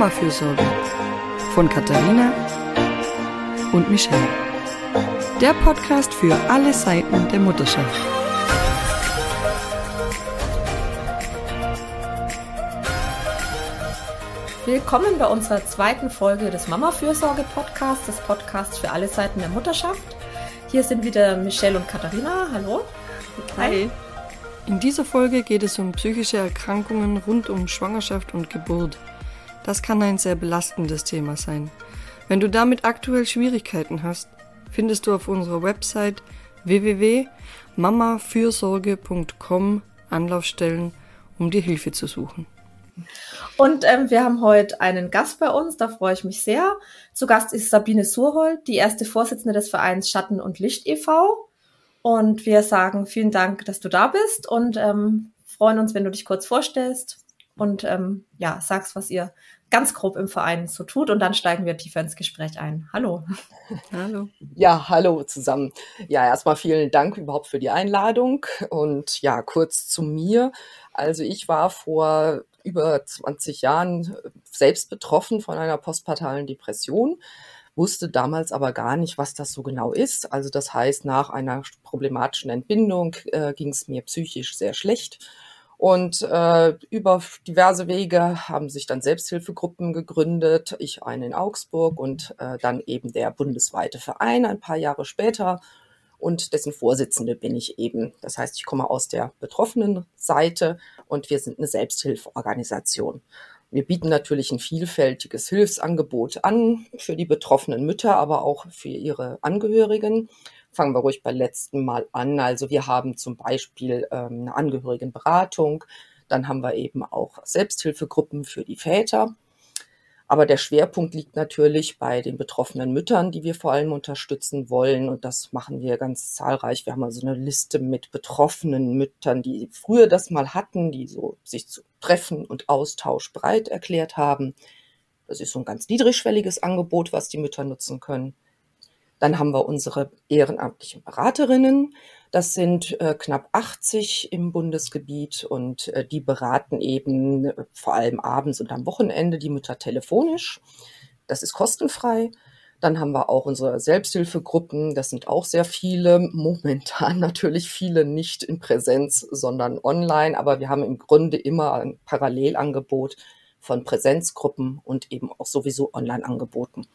Mama-Fürsorge von Katharina und Michelle. Der Podcast für alle Seiten der Mutterschaft. Willkommen bei unserer zweiten Folge des Mama-Fürsorge-Podcasts, des Podcasts für alle Seiten der Mutterschaft. Hier sind wieder Michelle und Katharina. Hallo. Hi. In dieser Folge geht es um psychische Erkrankungen rund um Schwangerschaft und Geburt. Das kann ein sehr belastendes Thema sein. Wenn du damit aktuell Schwierigkeiten hast, findest du auf unserer Website www.mamafürsorge.com Anlaufstellen, um dir Hilfe zu suchen. Und ähm, wir haben heute einen Gast bei uns, da freue ich mich sehr. Zu Gast ist Sabine Surhold, die erste Vorsitzende des Vereins Schatten und Licht e.V. Und wir sagen vielen Dank, dass du da bist und ähm, freuen uns, wenn du dich kurz vorstellst und ähm, ja, sagst, was ihr ganz grob im Verein so tut und dann steigen wir tiefer ins Gespräch ein. Hallo. Hallo. Ja, hallo zusammen. Ja, erstmal vielen Dank überhaupt für die Einladung und ja, kurz zu mir. Also ich war vor über 20 Jahren selbst betroffen von einer postpartalen Depression wusste damals aber gar nicht, was das so genau ist. Also das heißt, nach einer problematischen Entbindung äh, ging es mir psychisch sehr schlecht. Und äh, über diverse Wege haben sich dann Selbsthilfegruppen gegründet, ich eine in Augsburg und äh, dann eben der bundesweite Verein ein paar Jahre später und dessen Vorsitzende bin ich eben. Das heißt, ich komme aus der betroffenen Seite und wir sind eine Selbsthilfeorganisation. Wir bieten natürlich ein vielfältiges Hilfsangebot an für die betroffenen Mütter, aber auch für ihre Angehörigen. Fangen wir ruhig beim letzten Mal an. Also wir haben zum Beispiel ähm, eine Angehörigenberatung. Dann haben wir eben auch Selbsthilfegruppen für die Väter. Aber der Schwerpunkt liegt natürlich bei den betroffenen Müttern, die wir vor allem unterstützen wollen. Und das machen wir ganz zahlreich. Wir haben also eine Liste mit betroffenen Müttern, die früher das mal hatten, die so sich zu Treffen und Austausch breit erklärt haben. Das ist so ein ganz niedrigschwelliges Angebot, was die Mütter nutzen können. Dann haben wir unsere ehrenamtlichen Beraterinnen. Das sind äh, knapp 80 im Bundesgebiet und äh, die beraten eben äh, vor allem abends und am Wochenende die Mütter telefonisch. Das ist kostenfrei. Dann haben wir auch unsere Selbsthilfegruppen. Das sind auch sehr viele. Momentan natürlich viele nicht in Präsenz, sondern online. Aber wir haben im Grunde immer ein Parallelangebot von Präsenzgruppen und eben auch sowieso Online-Angeboten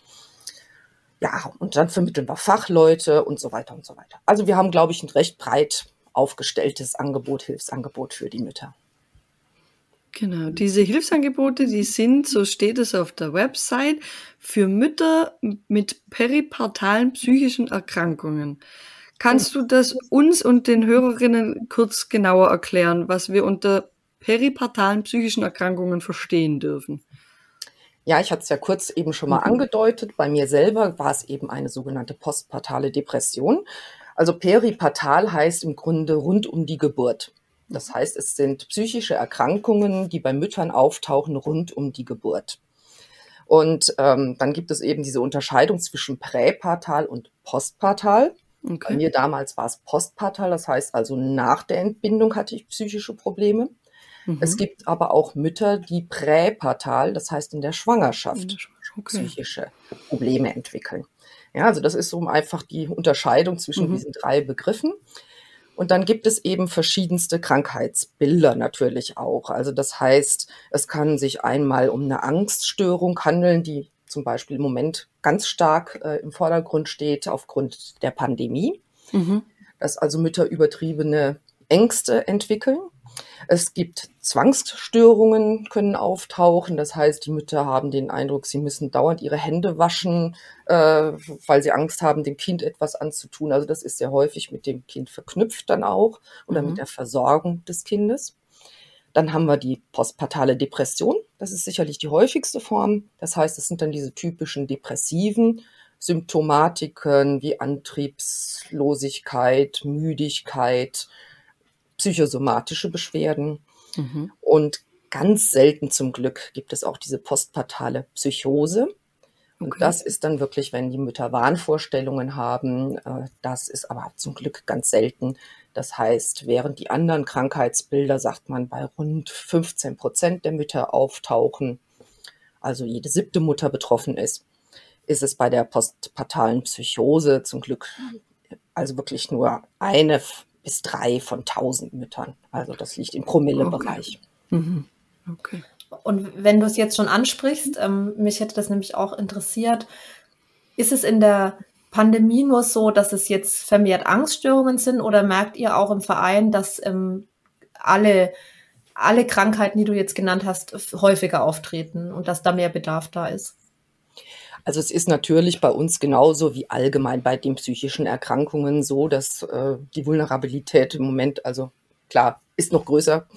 ja, und dann vermitteln wir Fachleute und so weiter und so weiter. Also wir haben, glaube ich, ein recht breit aufgestelltes Angebot, Hilfsangebot für die Mütter. Genau, diese Hilfsangebote, die sind, so steht es auf der Website, für Mütter mit peripartalen psychischen Erkrankungen. Kannst du das uns und den Hörerinnen kurz genauer erklären, was wir unter peripartalen psychischen Erkrankungen verstehen dürfen? Ja, ich hatte es ja kurz eben schon mal mhm. angedeutet. Bei mir selber war es eben eine sogenannte postpartale Depression. Also peripartal heißt im Grunde rund um die Geburt. Das heißt, es sind psychische Erkrankungen, die bei Müttern auftauchen rund um die Geburt. Und ähm, dann gibt es eben diese Unterscheidung zwischen präpartal und postpartal. Okay. Bei mir damals war es postpartal, das heißt also nach der Entbindung hatte ich psychische Probleme. Mhm. Es gibt aber auch Mütter, die präpartal, das heißt in der Schwangerschaft, okay. psychische Probleme entwickeln. Ja, also das ist so einfach die Unterscheidung zwischen mhm. diesen drei Begriffen. Und dann gibt es eben verschiedenste Krankheitsbilder natürlich auch. Also das heißt, es kann sich einmal um eine Angststörung handeln, die zum Beispiel im Moment ganz stark äh, im Vordergrund steht aufgrund der Pandemie. Mhm. Dass also Mütter übertriebene Ängste entwickeln. Es gibt Zwangsstörungen, können auftauchen. Das heißt, die Mütter haben den Eindruck, sie müssen dauernd ihre Hände waschen, äh, weil sie Angst haben, dem Kind etwas anzutun. Also das ist sehr häufig mit dem Kind verknüpft dann auch oder mhm. mit der Versorgung des Kindes. Dann haben wir die postpartale Depression. Das ist sicherlich die häufigste Form. Das heißt, es sind dann diese typischen depressiven Symptomatiken wie Antriebslosigkeit, Müdigkeit, psychosomatische Beschwerden. Mhm. Und ganz selten zum Glück gibt es auch diese postpartale Psychose. Und okay. das ist dann wirklich, wenn die Mütter Wahnvorstellungen haben. Äh, das ist aber zum Glück ganz selten. Das heißt, während die anderen Krankheitsbilder, sagt man, bei rund 15 Prozent der Mütter auftauchen, also jede siebte Mutter betroffen ist, ist es bei der postpartalen Psychose zum Glück also wirklich nur eine bis drei von tausend Müttern. Also das liegt im Promillebereich. Okay. Mhm. okay. Und wenn du es jetzt schon ansprichst, ähm, mich hätte das nämlich auch interessiert, ist es in der Pandemie nur so, dass es jetzt vermehrt Angststörungen sind oder merkt ihr auch im Verein, dass ähm, alle, alle Krankheiten, die du jetzt genannt hast, häufiger auftreten und dass da mehr Bedarf da ist? Also es ist natürlich bei uns genauso wie allgemein bei den psychischen Erkrankungen so, dass äh, die Vulnerabilität im Moment, also klar, ist noch größer.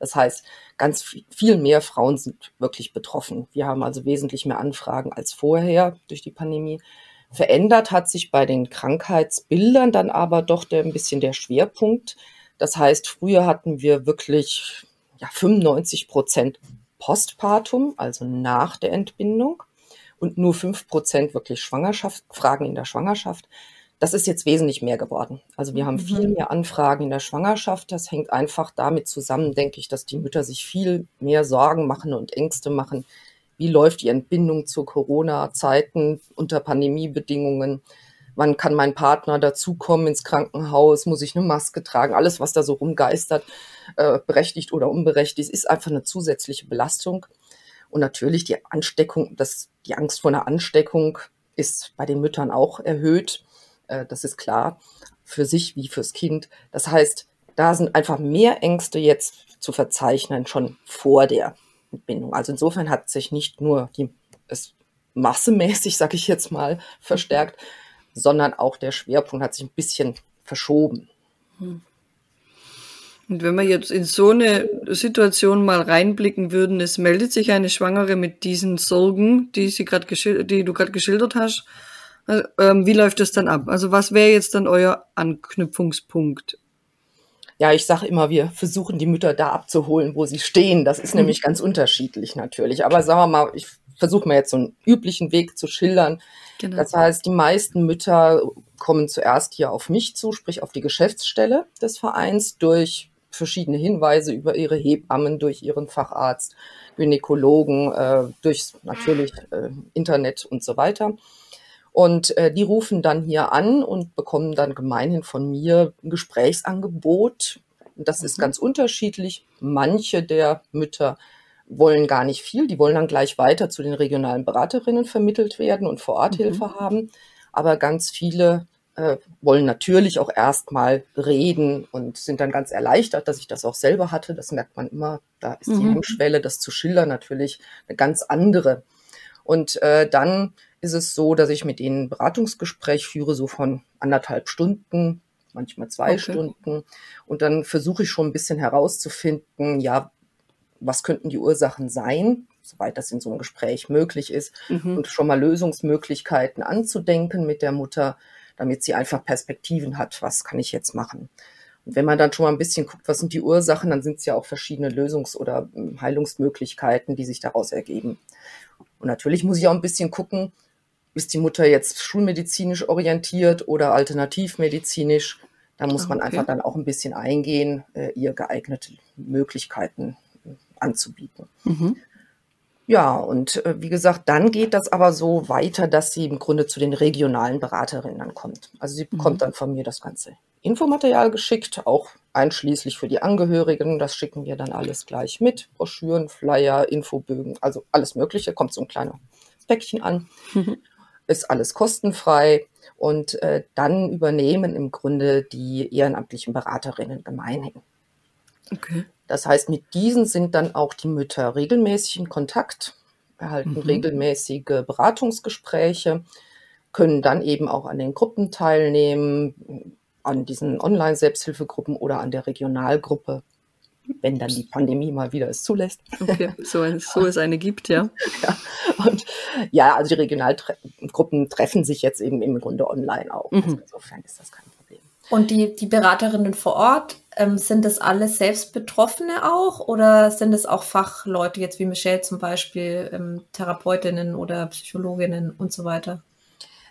Das heißt, ganz viel mehr Frauen sind wirklich betroffen. Wir haben also wesentlich mehr Anfragen als vorher durch die Pandemie. Verändert hat sich bei den Krankheitsbildern dann aber doch der, ein bisschen der Schwerpunkt. Das heißt, früher hatten wir wirklich ja, 95 Prozent Postpartum, also nach der Entbindung und nur fünf Prozent wirklich Schwangerschaft, Fragen in der Schwangerschaft. Das ist jetzt wesentlich mehr geworden. Also wir haben viel mhm. mehr Anfragen in der Schwangerschaft. Das hängt einfach damit zusammen, denke ich, dass die Mütter sich viel mehr Sorgen machen und Ängste machen. Wie läuft die Entbindung zu Corona-Zeiten unter Pandemiebedingungen? Wann kann mein Partner dazukommen ins Krankenhaus? Muss ich eine Maske tragen? Alles, was da so rumgeistert, äh, berechtigt oder unberechtigt, ist einfach eine zusätzliche Belastung. Und natürlich die Ansteckung, das, die Angst vor einer Ansteckung ist bei den Müttern auch erhöht. Äh, das ist klar, für sich wie fürs Kind. Das heißt, da sind einfach mehr Ängste jetzt zu verzeichnen, schon vor der Entbindung. Also insofern hat sich nicht nur die, es massemäßig, sage ich jetzt mal, verstärkt, sondern auch der Schwerpunkt hat sich ein bisschen verschoben. Hm. Und wenn wir jetzt in so eine Situation mal reinblicken würden, es meldet sich eine Schwangere mit diesen Sorgen, die sie gerade die du gerade geschildert hast. Äh, ähm, wie läuft das dann ab? Also was wäre jetzt dann euer Anknüpfungspunkt? Ja, ich sage immer, wir versuchen die Mütter da abzuholen, wo sie stehen. Das ist mhm. nämlich ganz unterschiedlich natürlich. Aber sagen wir mal, ich versuche mal jetzt so einen üblichen Weg zu schildern. Genau. Das heißt, die meisten Mütter kommen zuerst hier auf mich zu, sprich auf die Geschäftsstelle des Vereins durch verschiedene Hinweise über ihre Hebammen, durch ihren Facharzt, Gynäkologen, äh, durch natürlich äh, Internet und so weiter. Und äh, die rufen dann hier an und bekommen dann gemeinhin von mir ein Gesprächsangebot. Das mhm. ist ganz unterschiedlich. Manche der Mütter wollen gar nicht viel, die wollen dann gleich weiter zu den regionalen Beraterinnen vermittelt werden und vor Ort mhm. Hilfe haben. Aber ganz viele äh, wollen natürlich auch erstmal reden und sind dann ganz erleichtert, dass ich das auch selber hatte. Das merkt man immer. Da ist mhm. die Hemmschwelle, das zu schildern, natürlich eine ganz andere. Und äh, dann ist es so, dass ich mit ihnen ein Beratungsgespräch führe, so von anderthalb Stunden, manchmal zwei okay. Stunden. Und dann versuche ich schon ein bisschen herauszufinden, ja, was könnten die Ursachen sein, soweit das in so einem Gespräch möglich ist, mhm. und schon mal Lösungsmöglichkeiten anzudenken mit der Mutter damit sie einfach Perspektiven hat, was kann ich jetzt machen. Und wenn man dann schon mal ein bisschen guckt, was sind die Ursachen, dann sind es ja auch verschiedene Lösungs- oder hm, Heilungsmöglichkeiten, die sich daraus ergeben. Und natürlich muss ich auch ein bisschen gucken, ist die Mutter jetzt schulmedizinisch orientiert oder alternativmedizinisch? Da muss man okay. einfach dann auch ein bisschen eingehen, äh, ihr geeignete Möglichkeiten hm, anzubieten. Mhm. Ja, und äh, wie gesagt, dann geht das aber so weiter, dass sie im Grunde zu den regionalen Beraterinnen dann kommt. Also sie bekommt mhm. dann von mir das ganze Infomaterial geschickt, auch einschließlich für die Angehörigen. Das schicken wir dann alles gleich mit. Broschüren, Flyer, Infobögen, also alles Mögliche. Kommt so ein kleiner Päckchen an. Mhm. Ist alles kostenfrei. Und äh, dann übernehmen im Grunde die ehrenamtlichen Beraterinnen gemeinhin. Okay. Das heißt, mit diesen sind dann auch die Mütter regelmäßig in Kontakt, erhalten mhm. regelmäßige Beratungsgespräche, können dann eben auch an den Gruppen teilnehmen, an diesen Online-Selbsthilfegruppen oder an der Regionalgruppe, wenn dann die Pandemie mal wieder es zulässt. Okay, so, ein, so es eine gibt, ja. ja. Und ja, also die Regionalgruppen treffen sich jetzt eben im Grunde online auch. Mhm. Also insofern ist das kein Problem. Und die, die Beraterinnen vor Ort, ähm, sind das alles selbst Betroffene auch oder sind es auch Fachleute, jetzt wie Michelle zum Beispiel, ähm, Therapeutinnen oder Psychologinnen und so weiter?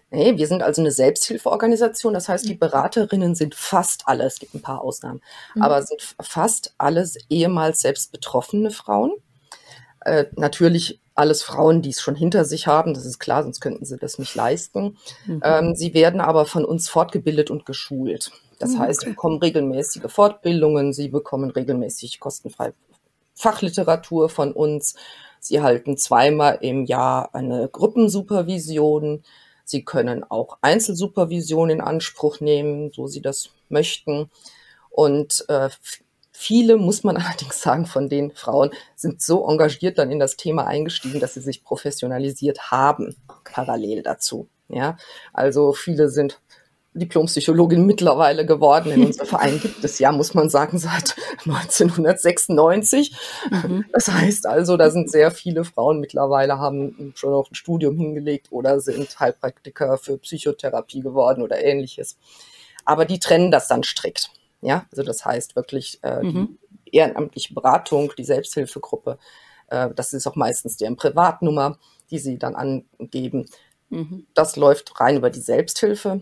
Nee, wir sind also eine Selbsthilfeorganisation. Das heißt, die mhm. Beraterinnen sind fast alle, es gibt ein paar Ausnahmen, mhm. aber sind fast alles ehemals selbst betroffene Frauen. Äh, natürlich alles Frauen, die es schon hinter sich haben, das ist klar, sonst könnten sie das nicht leisten. Mhm. Ähm, sie werden aber von uns fortgebildet und geschult. Das mhm, heißt, sie bekommen regelmäßige Fortbildungen, sie bekommen regelmäßig kostenfrei Fachliteratur von uns. Sie halten zweimal im Jahr eine Gruppensupervision. Sie können auch Einzelsupervision in Anspruch nehmen, so sie das möchten. Und äh, viele, muss man allerdings sagen, von den Frauen sind so engagiert dann in das Thema eingestiegen, dass sie sich professionalisiert haben, parallel dazu. Ja, also viele sind Diplompsychologin mittlerweile geworden. In unserem Verein gibt es ja, muss man sagen, seit 1996. Mhm. Das heißt also, da sind sehr viele Frauen mittlerweile, haben schon noch ein Studium hingelegt oder sind Heilpraktiker für Psychotherapie geworden oder ähnliches. Aber die trennen das dann strikt. Ja, also das heißt wirklich äh, mhm. die ehrenamtliche Beratung, die Selbsthilfegruppe, äh, das ist auch meistens deren Privatnummer, die sie dann angeben. Mhm. Das läuft rein über die Selbsthilfe.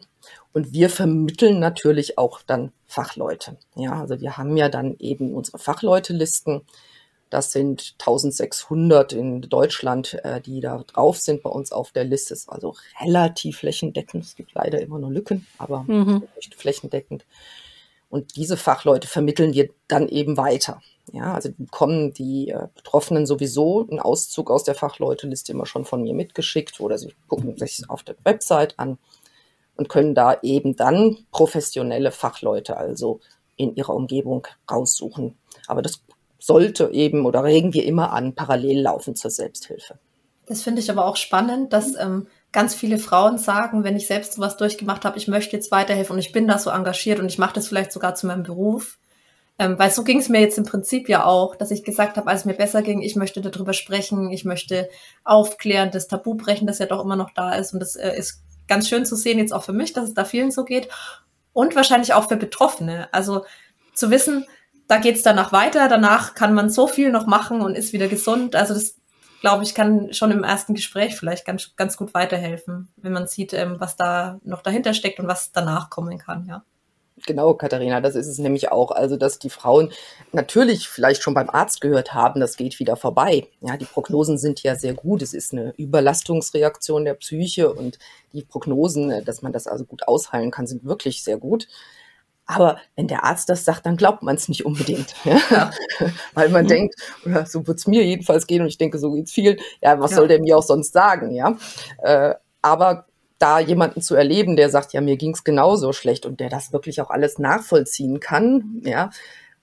Und wir vermitteln natürlich auch dann Fachleute. Ja, also wir haben ja dann eben unsere Fachleutelisten. Das sind 1600 in Deutschland, äh, die da drauf sind bei uns auf der Liste. Ist also relativ flächendeckend. Es gibt leider immer nur Lücken, aber mhm. nicht flächendeckend. Und diese Fachleute vermitteln wir dann eben weiter. Ja, also bekommen die äh, Betroffenen sowieso einen Auszug aus der Fachleuteliste immer schon von mir mitgeschickt oder sie gucken sich auf der Website an und können da eben dann professionelle Fachleute also in ihrer Umgebung raussuchen. Aber das sollte eben oder regen wir immer an, parallel laufen zur Selbsthilfe. Das finde ich aber auch spannend, dass ähm, ganz viele Frauen sagen, wenn ich selbst sowas durchgemacht habe, ich möchte jetzt weiterhelfen und ich bin da so engagiert und ich mache das vielleicht sogar zu meinem Beruf. Ähm, weil so ging es mir jetzt im Prinzip ja auch, dass ich gesagt habe, als es mir besser ging, ich möchte darüber sprechen, ich möchte aufklären, das Tabu brechen, das ja doch immer noch da ist. Und das äh, ist ganz schön zu sehen, jetzt auch für mich, dass es da vielen so geht. Und wahrscheinlich auch für Betroffene. Also zu wissen, da geht es danach weiter, danach kann man so viel noch machen und ist wieder gesund. Also das, glaube ich, kann schon im ersten Gespräch vielleicht ganz, ganz gut weiterhelfen, wenn man sieht, ähm, was da noch dahinter steckt und was danach kommen kann, ja. Genau, Katharina, das ist es nämlich auch. Also, dass die Frauen natürlich vielleicht schon beim Arzt gehört haben, das geht wieder vorbei. Ja, die Prognosen sind ja sehr gut. Es ist eine Überlastungsreaktion der Psyche und die Prognosen, dass man das also gut ausheilen kann, sind wirklich sehr gut. Aber wenn der Arzt das sagt, dann glaubt man es nicht unbedingt. Ja? Weil man mhm. denkt, oder so wird es mir jedenfalls gehen und ich denke, so geht es vielen, ja, was ja. soll der mir auch sonst sagen, ja? Äh, aber da jemanden zu erleben, der sagt, ja, mir ging's genauso schlecht und der das wirklich auch alles nachvollziehen kann, ja,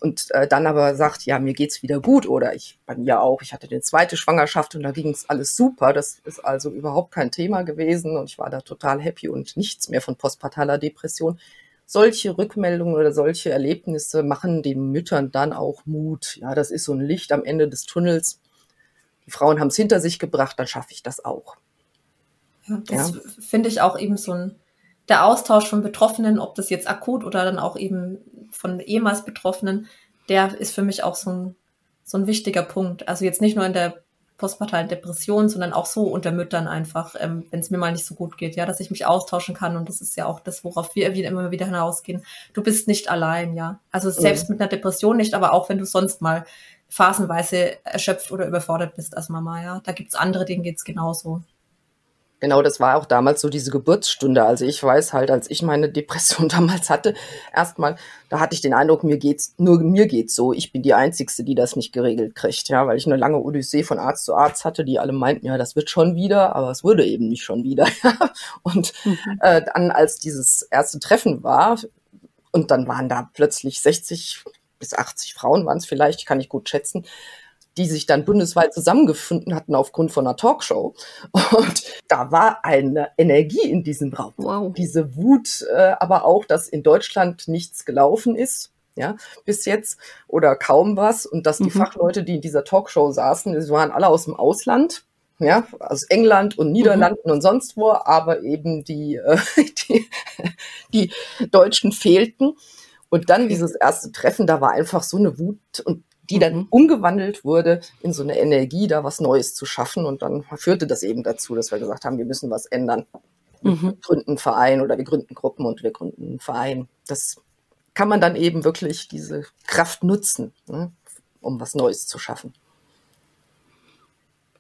und äh, dann aber sagt, ja, mir geht's wieder gut oder ich bei mir auch, ich hatte eine zweite Schwangerschaft und da ging's alles super, das ist also überhaupt kein Thema gewesen und ich war da total happy und nichts mehr von postpartaler Depression. Solche Rückmeldungen oder solche Erlebnisse machen den Müttern dann auch Mut. Ja, das ist so ein Licht am Ende des Tunnels. Die Frauen haben es hinter sich gebracht, dann schaffe ich das auch. Das ja. finde ich auch eben so ein, der Austausch von Betroffenen, ob das jetzt akut oder dann auch eben von ehemals Betroffenen, der ist für mich auch so ein, so ein wichtiger Punkt. Also jetzt nicht nur in der postpartalen Depression, sondern auch so unter Müttern einfach, ähm, wenn es mir mal nicht so gut geht, ja, dass ich mich austauschen kann und das ist ja auch das, worauf wir immer wieder hinausgehen. Du bist nicht allein, ja. Also selbst mhm. mit einer Depression nicht, aber auch wenn du sonst mal phasenweise erschöpft oder überfordert bist als Mama, ja. Da gibt's andere, denen geht's genauso. Genau, das war auch damals so diese Geburtsstunde. Also ich weiß halt, als ich meine Depression damals hatte, erstmal, da hatte ich den Eindruck, mir geht's, nur mir geht's so. Ich bin die Einzigste, die das nicht geregelt kriegt, ja, weil ich eine lange Odyssee von Arzt zu Arzt hatte, die alle meinten, ja, das wird schon wieder, aber es wurde eben nicht schon wieder. und mhm. äh, dann, als dieses erste Treffen war, und dann waren da plötzlich 60 bis 80 Frauen waren es vielleicht, kann ich gut schätzen, die sich dann bundesweit zusammengefunden hatten aufgrund von einer Talkshow. Und da war eine Energie in diesem Raum. Wow. Diese Wut, äh, aber auch, dass in Deutschland nichts gelaufen ist. Ja, bis jetzt oder kaum was und dass die mhm. Fachleute, die in dieser Talkshow saßen, die waren alle aus dem Ausland, ja, aus England und Niederlanden mhm. und sonst wo, aber eben die, äh, die, die Deutschen fehlten. Und dann dieses erste Treffen, da war einfach so eine Wut und die dann mhm. umgewandelt wurde in so eine Energie, da was Neues zu schaffen. Und dann führte das eben dazu, dass wir gesagt haben, wir müssen was ändern. Mhm. Wir gründen einen Verein oder wir gründen Gruppen und wir gründen einen Verein. Das kann man dann eben wirklich diese Kraft nutzen, ne, um was Neues zu schaffen.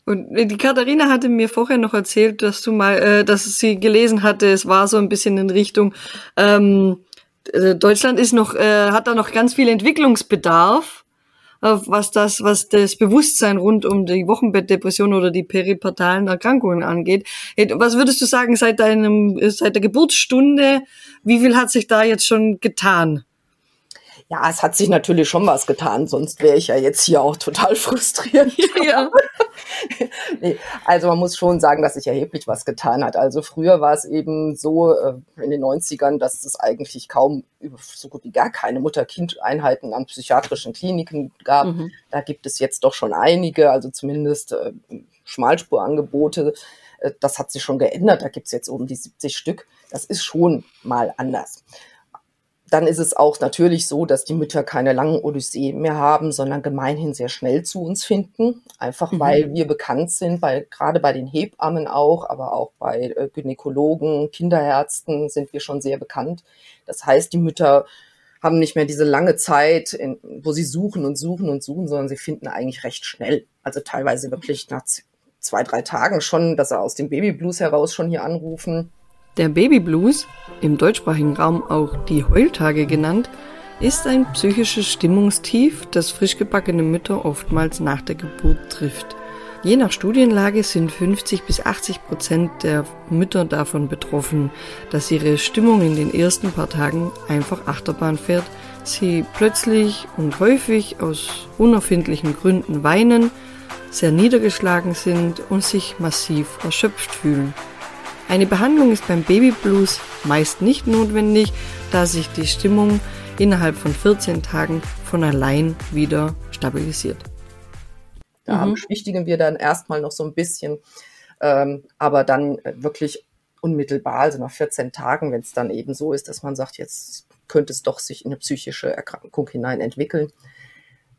Und die Katharina hatte mir vorher noch erzählt, dass du mal, äh, dass sie gelesen hatte, es war so ein bisschen in Richtung, ähm, äh, Deutschland ist noch, äh, hat da noch ganz viel Entwicklungsbedarf, äh, was das, was das Bewusstsein rund um die Wochenbettdepression oder die peripartalen Erkrankungen angeht. Was würdest du sagen seit deinem, seit der Geburtsstunde? Wie viel hat sich da jetzt schon getan? Ja, es hat sich natürlich schon was getan, sonst wäre ich ja jetzt hier auch total frustriert. Ja. nee, also man muss schon sagen, dass sich erheblich was getan hat. Also früher war es eben so äh, in den 90ern, dass es eigentlich kaum so gut wie gar keine Mutter-Kind-Einheiten an psychiatrischen Kliniken gab. Mhm. Da gibt es jetzt doch schon einige, also zumindest äh, Schmalspurangebote. Äh, das hat sich schon geändert. Da gibt es jetzt um die 70 Stück. Das ist schon mal anders dann ist es auch natürlich so, dass die Mütter keine langen Odysseen mehr haben, sondern gemeinhin sehr schnell zu uns finden. Einfach mhm. weil wir bekannt sind, bei, gerade bei den Hebammen auch, aber auch bei äh, Gynäkologen, Kinderärzten sind wir schon sehr bekannt. Das heißt, die Mütter haben nicht mehr diese lange Zeit, in, wo sie suchen und suchen und suchen, sondern sie finden eigentlich recht schnell. Also teilweise wirklich nach zwei, drei Tagen schon, dass sie aus dem Babyblues heraus schon hier anrufen der Babyblues, im deutschsprachigen Raum auch die Heultage genannt, ist ein psychisches Stimmungstief, das frischgebackene Mütter oftmals nach der Geburt trifft. Je nach Studienlage sind 50 bis 80 Prozent der Mütter davon betroffen, dass ihre Stimmung in den ersten paar Tagen einfach Achterbahn fährt, sie plötzlich und häufig aus unerfindlichen Gründen weinen, sehr niedergeschlagen sind und sich massiv erschöpft fühlen. Eine Behandlung ist beim Babyblues meist nicht notwendig, da sich die Stimmung innerhalb von 14 Tagen von allein wieder stabilisiert. Da mhm. beschwichtigen wir dann erstmal noch so ein bisschen, ähm, aber dann wirklich unmittelbar, also nach 14 Tagen, wenn es dann eben so ist, dass man sagt, jetzt könnte es doch sich in eine psychische Erkrankung hinein entwickeln,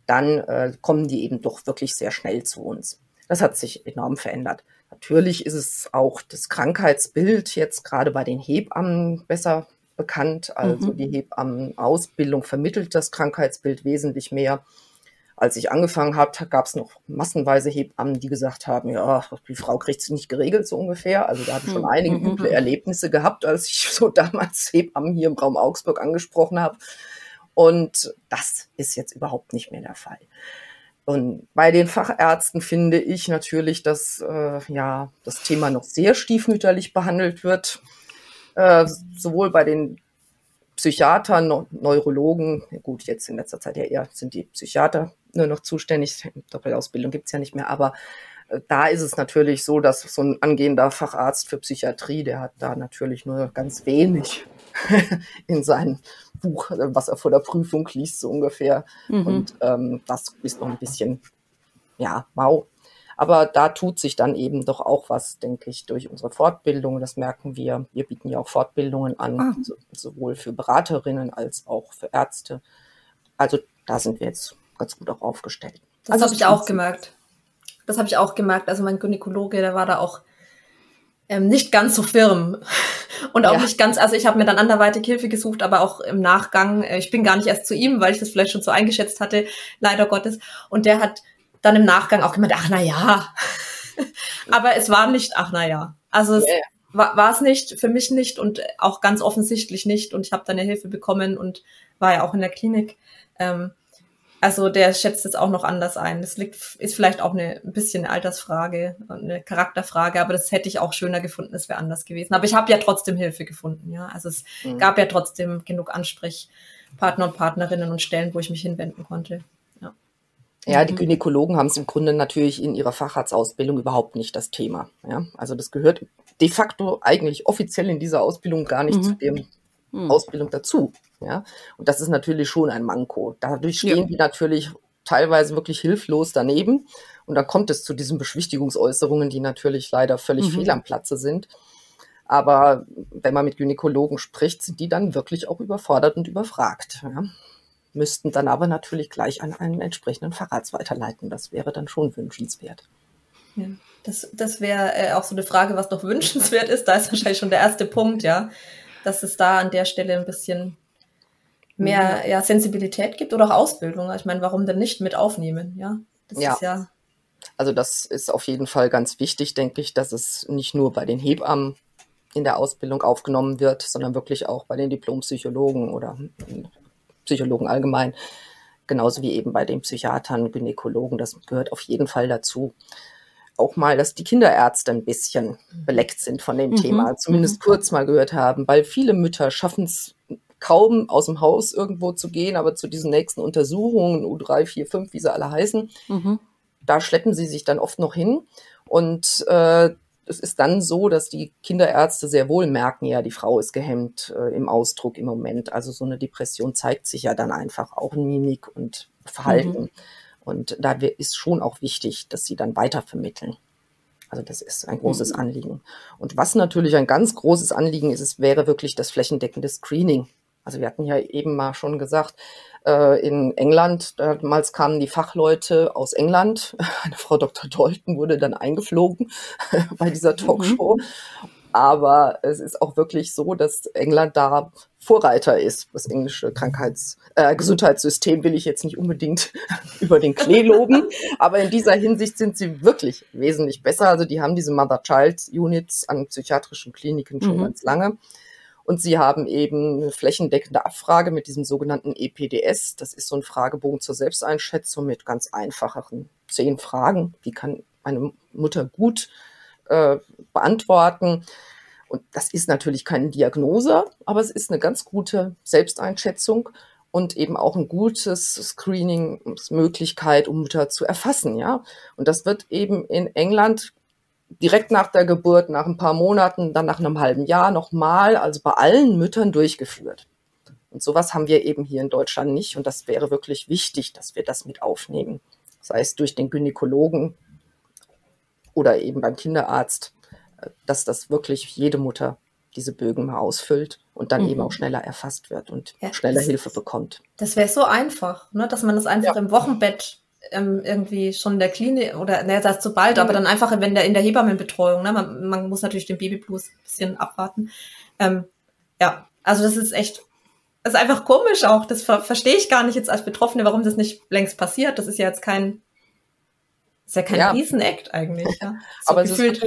dann äh, kommen die eben doch wirklich sehr schnell zu uns. Das hat sich enorm verändert. Natürlich ist es auch das Krankheitsbild jetzt gerade bei den Hebammen besser bekannt. Also mhm. die Hebammenausbildung vermittelt das Krankheitsbild wesentlich mehr. Als ich angefangen habe, gab es noch massenweise Hebammen, die gesagt haben, ja, die Frau kriegt es nicht geregelt, so ungefähr. Also da habe ich schon mhm. einige mhm. üble Erlebnisse gehabt, als ich so damals Hebammen hier im Raum Augsburg angesprochen habe. Und das ist jetzt überhaupt nicht mehr der Fall. Und bei den Fachärzten finde ich natürlich, dass äh, ja das Thema noch sehr stiefmütterlich behandelt wird. Äh, sowohl bei den Psychiatern, Neurologen, gut, jetzt in letzter Zeit ja eher sind die Psychiater nur noch zuständig. Doppelausbildung gibt's ja nicht mehr, aber äh, da ist es natürlich so, dass so ein angehender Facharzt für Psychiatrie, der hat da natürlich nur ganz wenig in sein Buch, was er vor der Prüfung liest, so ungefähr. Mhm. Und ähm, das ist noch ein bisschen, ja, mau. Aber da tut sich dann eben doch auch was, denke ich, durch unsere Fortbildung. Das merken wir. Wir bieten ja auch Fortbildungen an, ah. so, sowohl für Beraterinnen als auch für Ärzte. Also da sind wir jetzt ganz gut auch aufgestellt. Das also habe ich auch gemerkt. Das habe ich auch gemerkt. Also mein Gynäkologe, der war da auch ähm, nicht ganz so firm und auch ja. nicht ganz, also ich habe mir dann anderweitig Hilfe gesucht, aber auch im Nachgang, äh, ich bin gar nicht erst zu ihm, weil ich das vielleicht schon so eingeschätzt hatte, leider Gottes. Und der hat dann im Nachgang auch gemeint, ach na ja. aber es war nicht, ach na ja. Also es yeah. war, war es nicht, für mich nicht und auch ganz offensichtlich nicht. Und ich habe dann eine Hilfe bekommen und war ja auch in der Klinik. Ähm, also der schätzt es auch noch anders ein. Das liegt, ist vielleicht auch eine ein bisschen eine Altersfrage, eine Charakterfrage, aber das hätte ich auch schöner gefunden, es wäre anders gewesen. Aber ich habe ja trotzdem Hilfe gefunden, ja. Also es mhm. gab ja trotzdem genug Ansprechpartner und Partnerinnen und Stellen, wo ich mich hinwenden konnte. Ja, ja die mhm. Gynäkologen haben es im Grunde natürlich in ihrer Facharztausbildung überhaupt nicht das Thema. Ja? Also das gehört de facto eigentlich offiziell in dieser Ausbildung gar nicht mhm. zu dem mhm. Ausbildung dazu. Ja, und das ist natürlich schon ein Manko. Dadurch stehen ja. die natürlich teilweise wirklich hilflos daneben. Und dann kommt es zu diesen Beschwichtigungsäußerungen, die natürlich leider völlig mhm. fehl am Platze sind. Aber wenn man mit Gynäkologen spricht, sind die dann wirklich auch überfordert und überfragt. Ja? Müssten dann aber natürlich gleich an einen entsprechenden Facharzt weiterleiten. Das wäre dann schon wünschenswert. Ja, das das wäre äh, auch so eine Frage, was noch wünschenswert ist. Da ist wahrscheinlich schon der erste Punkt, ja, dass es da an der Stelle ein bisschen mehr ja, Sensibilität gibt oder auch Ausbildung. Ich meine, warum denn nicht mit aufnehmen? Ja, das ja. ist ja. Also das ist auf jeden Fall ganz wichtig, denke ich, dass es nicht nur bei den Hebammen in der Ausbildung aufgenommen wird, sondern wirklich auch bei den Diplompsychologen oder Psychologen allgemein, genauso wie eben bei den Psychiatern, Gynäkologen. Das gehört auf jeden Fall dazu. Auch mal, dass die Kinderärzte ein bisschen beleckt sind von dem mhm. Thema, zumindest mhm. kurz mal gehört haben, weil viele Mütter schaffen es kaum aus dem Haus irgendwo zu gehen, aber zu diesen nächsten Untersuchungen, U3, 4, 5, wie sie alle heißen, mhm. da schleppen sie sich dann oft noch hin. Und äh, es ist dann so, dass die Kinderärzte sehr wohl merken, ja, die Frau ist gehemmt äh, im Ausdruck im Moment. Also so eine Depression zeigt sich ja dann einfach auch in Mimik und Verhalten. Mhm. Und da ist schon auch wichtig, dass sie dann weitervermitteln. Also das ist ein großes mhm. Anliegen. Und was natürlich ein ganz großes Anliegen ist, es wäre wirklich das flächendeckende Screening. Also wir hatten ja eben mal schon gesagt, äh, in England, damals kamen die Fachleute aus England. Eine Frau Dr. Dalton wurde dann eingeflogen bei dieser Talkshow. Mhm. Aber es ist auch wirklich so, dass England da Vorreiter ist. Das englische Krankheits-, äh, Gesundheitssystem will ich jetzt nicht unbedingt über den Klee loben. aber in dieser Hinsicht sind sie wirklich wesentlich besser. Also die haben diese Mother-Child-Units an psychiatrischen Kliniken schon mhm. ganz lange. Und sie haben eben eine flächendeckende Abfrage mit diesem sogenannten EPDS. Das ist so ein Fragebogen zur Selbsteinschätzung mit ganz einfachen zehn Fragen. Wie kann eine Mutter gut äh, beantworten? Und das ist natürlich keine Diagnose, aber es ist eine ganz gute Selbsteinschätzung und eben auch ein gutes Screening-Möglichkeit, um Mütter zu erfassen, ja. Und das wird eben in England direkt nach der Geburt, nach ein paar Monaten, dann nach einem halben Jahr nochmal, also bei allen Müttern durchgeführt. Und sowas haben wir eben hier in Deutschland nicht. Und das wäre wirklich wichtig, dass wir das mit aufnehmen. Sei es durch den Gynäkologen oder eben beim Kinderarzt, dass das wirklich jede Mutter diese Bögen mal ausfüllt und dann mhm. eben auch schneller erfasst wird und ja, schneller Hilfe bekommt. Das wäre so einfach, ne? dass man das einfach ja. im Wochenbett ähm, irgendwie schon in der Klinik oder ne, das ist zu bald, mhm. aber dann einfach wenn der in der Hebammenbetreuung, ne, man, man muss natürlich den Babyblues ein bisschen abwarten. Ähm, ja, also das ist echt, das ist einfach komisch auch. Das ver verstehe ich gar nicht jetzt als Betroffene, warum das nicht längst passiert. Das ist ja jetzt kein, ist ja kein ja. Riesenakt eigentlich. Ja. So aber gefühlt,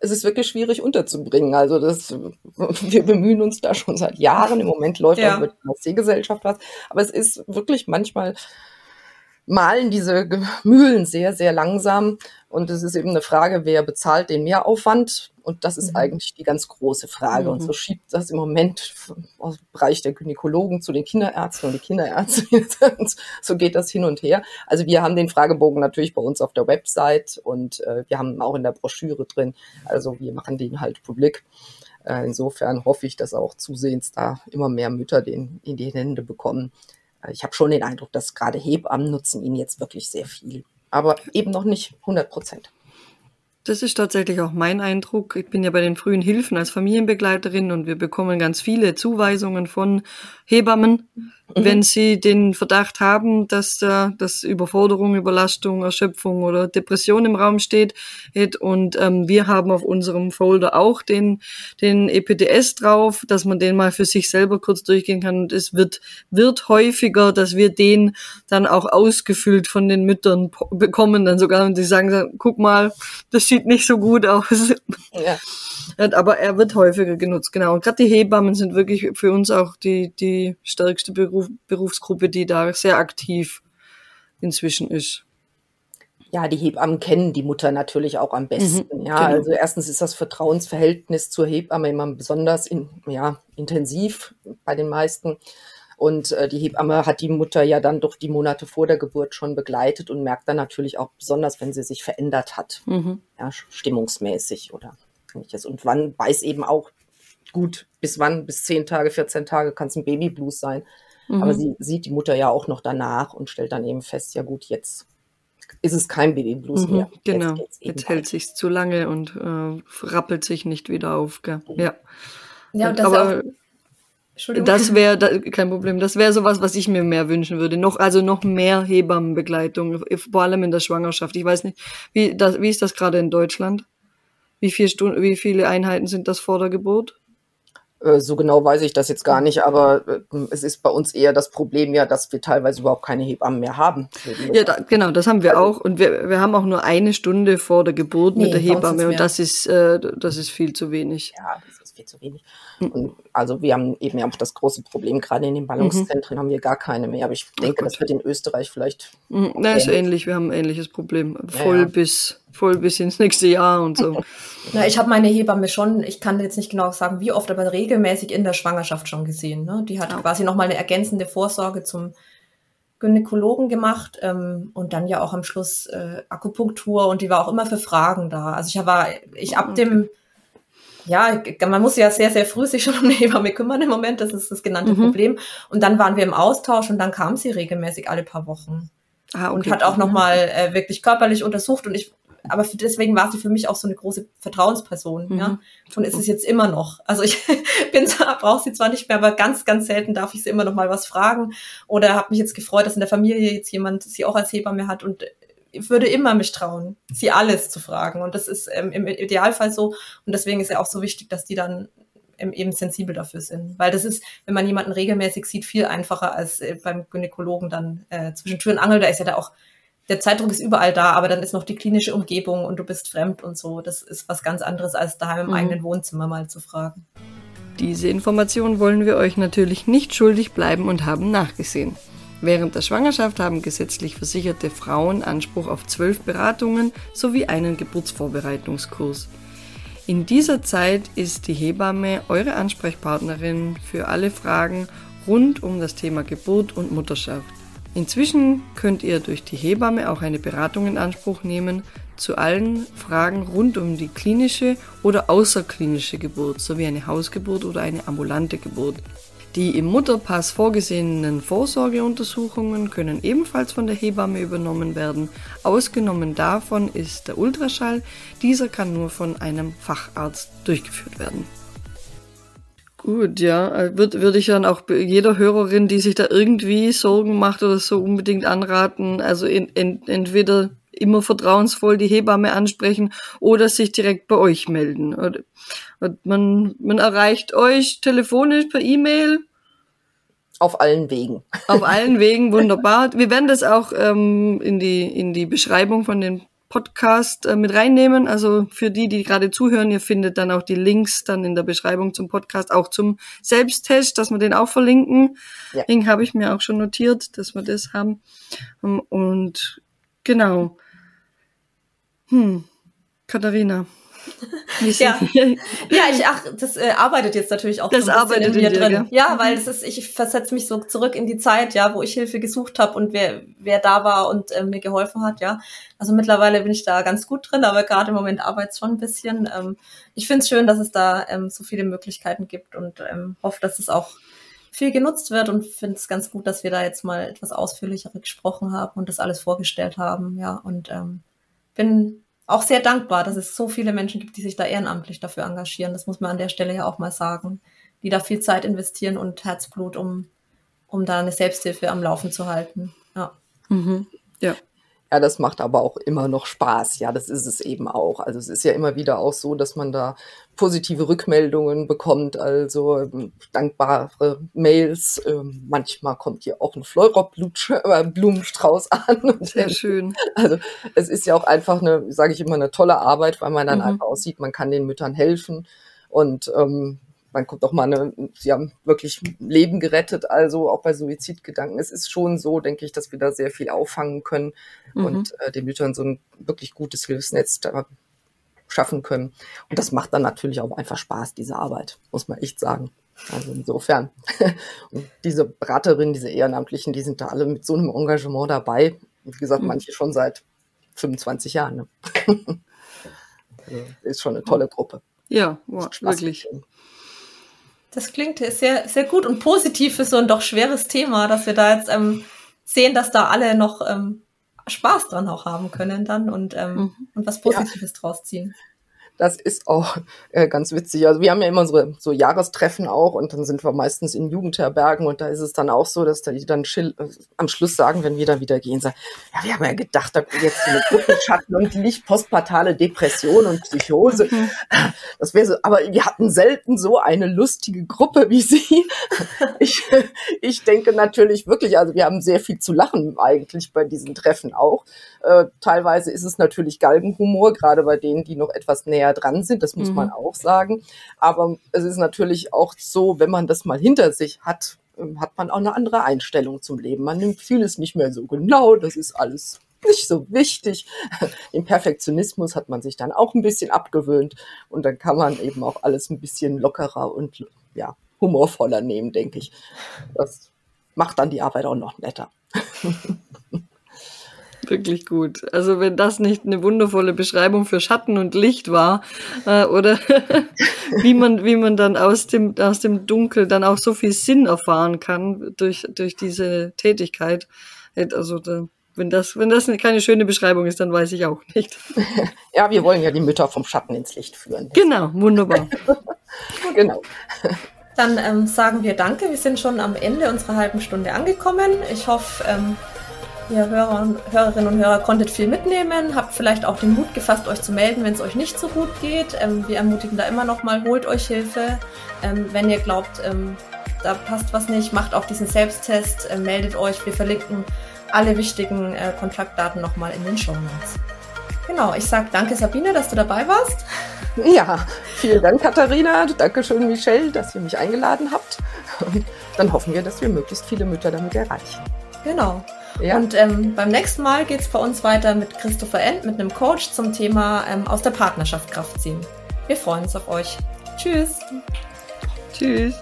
es ist wirklich schwierig unterzubringen. Also das, wir bemühen uns da schon seit Jahren. Im Moment läuft ja. auch mit der Seegesellschaft was. Aber es ist wirklich manchmal malen diese Mühlen sehr, sehr langsam. Und es ist eben eine Frage, wer bezahlt den Mehraufwand? Und das ist mhm. eigentlich die ganz große Frage. Mhm. Und so mhm. schiebt das im Moment aus dem Bereich der Gynäkologen zu den Kinderärzten und die Kinderärzte. so geht das hin und her. Also wir haben den Fragebogen natürlich bei uns auf der Website und äh, wir haben auch in der Broschüre drin. Also wir machen den halt publik. Äh, insofern hoffe ich, dass auch zusehends da immer mehr Mütter den in die Hände bekommen ich habe schon den Eindruck, dass gerade Hebammen nutzen ihn jetzt wirklich sehr viel. Aber eben noch nicht 100 Prozent. Das ist tatsächlich auch mein Eindruck. Ich bin ja bei den frühen Hilfen als Familienbegleiterin und wir bekommen ganz viele Zuweisungen von Hebammen, mhm. wenn sie den Verdacht haben, dass da dass Überforderung, Überlastung, Erschöpfung oder Depression im Raum steht. Und ähm, wir haben auf unserem Folder auch den, den EPDS drauf, dass man den mal für sich selber kurz durchgehen kann. Und es wird, wird häufiger, dass wir den dann auch ausgefüllt von den Müttern bekommen, dann sogar, und sie sagen, guck mal, das sieht nicht so gut aus. Ja. Aber er wird häufiger genutzt, genau. Und gerade die Hebammen sind wirklich für uns auch die, die stärkste Beruf, Berufsgruppe, die da sehr aktiv inzwischen ist. Ja, die Hebammen kennen die Mutter natürlich auch am besten. Mhm, ja, genau. also erstens ist das Vertrauensverhältnis zur Hebamme immer besonders in, ja, intensiv bei den meisten. Und äh, die Hebamme hat die Mutter ja dann doch die Monate vor der Geburt schon begleitet und merkt dann natürlich auch besonders, wenn sie sich verändert hat, mhm. ja, stimmungsmäßig oder ähnliches. Und wann weiß eben auch gut, bis wann, bis zehn Tage, 14 Tage kann es ein Babyblues sein. Mhm. Aber sie sieht die Mutter ja auch noch danach und stellt dann eben fest, ja gut, jetzt ist es kein Babyblues mhm, mehr. Genau, jetzt, jetzt hält sich zu lange und äh, rappelt sich nicht wieder auf. Gell? Ja. Ja, und das aber, auch das wäre da, kein Problem. Das wäre sowas, was ich mir mehr wünschen würde. Noch, also noch mehr Hebammenbegleitung, vor allem in der Schwangerschaft. Ich weiß nicht, wie, das, wie ist das gerade in Deutschland? Wie, viel Stunden, wie viele Einheiten sind das vor der Geburt? Äh, so genau weiß ich das jetzt gar nicht, aber äh, es ist bei uns eher das Problem ja, dass wir teilweise überhaupt keine Hebammen mehr haben. Ja, da, genau, das haben wir also, auch. Und wir, wir haben auch nur eine Stunde vor der Geburt nee, mit der Hebamme und das ist, äh, das ist viel zu wenig. Ja, das ist viel zu wenig. Mhm. Und also wir haben eben auch das große Problem, gerade in den Ballungszentren mhm. haben wir gar keine mehr. Aber ich denke, das wird in Österreich vielleicht. Mhm, na, ist ähnlich. Wir haben ein ähnliches Problem. Voll ja, ja. bis voll bis ins nächste Jahr und so. Na, ich habe meine Hebamme schon, ich kann jetzt nicht genau sagen, wie oft, aber regelmäßig in der Schwangerschaft schon gesehen. Ne? Die hat ja. quasi nochmal eine ergänzende Vorsorge zum Gynäkologen gemacht ähm, und dann ja auch am Schluss äh, Akupunktur und die war auch immer für Fragen da. Also ich war, ich ab dem ja, man muss ja sehr, sehr früh sich schon um eine Hebamme kümmern im Moment, das ist das genannte mhm. Problem. Und dann waren wir im Austausch und dann kam sie regelmäßig alle paar Wochen. Ah, okay. Und hat auch nochmal äh, wirklich körperlich untersucht und ich aber für, deswegen war sie für mich auch so eine große Vertrauensperson. Mhm. Ja, und ist es jetzt immer noch. Also ich bin zwar brauche sie zwar nicht mehr, aber ganz, ganz selten darf ich sie immer noch mal was fragen. Oder habe mich jetzt gefreut, dass in der Familie jetzt jemand sie auch als Hebamme hat und würde immer mich trauen, sie alles zu fragen. Und das ist ähm, im Idealfall so. Und deswegen ist ja auch so wichtig, dass die dann eben sensibel dafür sind. Weil das ist, wenn man jemanden regelmäßig sieht, viel einfacher als äh, beim Gynäkologen dann äh, zwischen Tür und Angel. Da ist ja da auch der Zeitdruck ist überall da, aber dann ist noch die klinische Umgebung und du bist fremd und so. Das ist was ganz anderes, als daheim im mhm. eigenen Wohnzimmer mal zu fragen. Diese Information wollen wir euch natürlich nicht schuldig bleiben und haben nachgesehen. Während der Schwangerschaft haben gesetzlich versicherte Frauen Anspruch auf zwölf Beratungen sowie einen Geburtsvorbereitungskurs. In dieser Zeit ist die Hebamme eure Ansprechpartnerin für alle Fragen rund um das Thema Geburt und Mutterschaft. Inzwischen könnt ihr durch die Hebamme auch eine Beratung in Anspruch nehmen zu allen Fragen rund um die klinische oder außerklinische Geburt sowie eine Hausgeburt oder eine ambulante Geburt. Die im Mutterpass vorgesehenen Vorsorgeuntersuchungen können ebenfalls von der Hebamme übernommen werden. Ausgenommen davon ist der Ultraschall. Dieser kann nur von einem Facharzt durchgeführt werden. Gut, ja. Würde würd ich dann auch jeder Hörerin, die sich da irgendwie Sorgen macht oder so, unbedingt anraten. Also in, in, entweder immer vertrauensvoll die Hebamme ansprechen oder sich direkt bei euch melden. Man, man erreicht euch telefonisch per E-Mail. Auf allen Wegen. Auf allen Wegen, wunderbar. Wir werden das auch ähm, in, die, in die Beschreibung von den Podcast äh, mit reinnehmen. Also für die, die gerade zuhören, ihr findet dann auch die Links dann in der Beschreibung zum Podcast, auch zum Selbsttest, dass wir den auch verlinken. Ja. Den habe ich mir auch schon notiert, dass wir das haben. Ähm, und genau. Hm, Katharina, ja. ja, ich ach, das äh, arbeitet jetzt natürlich auch das so arbeitet in mir in dir, drin. Ja, mhm. weil das ist, ich versetze mich so zurück in die Zeit, ja, wo ich Hilfe gesucht habe und wer wer da war und äh, mir geholfen hat, ja. Also mittlerweile bin ich da ganz gut drin, aber gerade im Moment arbeitet schon ein bisschen. Ähm, ich finde es schön, dass es da ähm, so viele Möglichkeiten gibt und ähm, hoffe, dass es auch viel genutzt wird und finde es ganz gut, dass wir da jetzt mal etwas ausführlicher gesprochen haben und das alles vorgestellt haben, ja. Und ähm, bin auch sehr dankbar, dass es so viele Menschen gibt, die sich da ehrenamtlich dafür engagieren. Das muss man an der Stelle ja auch mal sagen, die da viel Zeit investieren und Herzblut, um, um da eine Selbsthilfe am Laufen zu halten. Ja. Mhm. Ja. Ja, das macht aber auch immer noch Spaß. Ja, das ist es eben auch. Also es ist ja immer wieder auch so, dass man da positive Rückmeldungen bekommt, also ähm, dankbare Mails. Ähm, manchmal kommt hier auch ein Fleurop-Blumenstrauß an. Sehr schön. Also es ist ja auch einfach eine, sage ich immer, eine tolle Arbeit, weil man dann mhm. einfach aussieht, man kann den Müttern helfen. Und ähm, man kommt auch mal eine, sie haben wirklich Leben gerettet, also auch bei Suizidgedanken. Es ist schon so, denke ich, dass wir da sehr viel auffangen können mhm. und äh, den Müttern so ein wirklich gutes Hilfsnetz da schaffen können. Und das macht dann natürlich auch einfach Spaß, diese Arbeit, muss man echt sagen. Also insofern. Und diese Beraterinnen, diese Ehrenamtlichen, die sind da alle mit so einem Engagement dabei. Wie gesagt, mhm. manche schon seit 25 Jahren. Ne? also ist schon eine tolle Gruppe. Ja, wow, wirklich. Das klingt sehr, sehr gut und positiv für so ein doch schweres Thema, dass wir da jetzt ähm, sehen, dass da alle noch ähm, Spaß dran auch haben können dann und, ähm, mhm. und was Positives ja. draus ziehen. Das ist auch äh, ganz witzig. Also wir haben ja immer so, so Jahrestreffen auch und dann sind wir meistens in Jugendherbergen und da ist es dann auch so, dass die dann chill, äh, am Schluss sagen, wenn wir dann wieder gehen, sagen, ja, wir haben ja gedacht, da kommt jetzt eine Gruppenschatten und Licht, postpartale Depression und Psychose. Mhm. Das wäre so, aber wir hatten selten so eine lustige Gruppe wie Sie. Ich, ich denke natürlich wirklich, also wir haben sehr viel zu lachen eigentlich bei diesen Treffen auch. Äh, teilweise ist es natürlich Galgenhumor, gerade bei denen, die noch etwas näher dran sind, das muss mhm. man auch sagen. Aber es ist natürlich auch so, wenn man das mal hinter sich hat, ähm, hat man auch eine andere Einstellung zum Leben. Man nimmt vieles nicht mehr so genau, das ist alles nicht so wichtig. Den Perfektionismus hat man sich dann auch ein bisschen abgewöhnt und dann kann man eben auch alles ein bisschen lockerer und ja, humorvoller nehmen, denke ich. Das macht dann die Arbeit auch noch netter. Wirklich gut. Also wenn das nicht eine wundervolle Beschreibung für Schatten und Licht war, äh, oder wie man, wie man dann aus dem, aus dem Dunkel dann auch so viel Sinn erfahren kann durch, durch diese Tätigkeit. Also da, wenn das, wenn das keine schöne Beschreibung ist, dann weiß ich auch nicht. Ja, wir wollen ja die Mütter vom Schatten ins Licht führen. Genau, wunderbar. genau. Dann ähm, sagen wir Danke. Wir sind schon am Ende unserer halben Stunde angekommen. Ich hoffe, ähm, ihr Hörer und, Hörerinnen und Hörer konntet viel mitnehmen, habt vielleicht auch den Mut gefasst, euch zu melden, wenn es euch nicht so gut geht. Ähm, wir ermutigen da immer noch mal, holt euch Hilfe. Ähm, wenn ihr glaubt, ähm, da passt was nicht, macht auch diesen Selbsttest, äh, meldet euch. Wir verlinken alle wichtigen äh, Kontaktdaten noch mal in den Show Notes. Genau, ich sage danke Sabine, dass du dabei warst. Ja, vielen Dank Katharina, Dankeschön Michelle, dass ihr mich eingeladen habt. Und dann hoffen wir, dass wir möglichst viele Mütter damit erreichen. Genau. Ja. Und ähm, beim nächsten Mal geht es bei uns weiter mit Christopher End, mit einem Coach zum Thema ähm, aus der Partnerschaft Kraft ziehen. Wir freuen uns auf euch. Tschüss. Tschüss.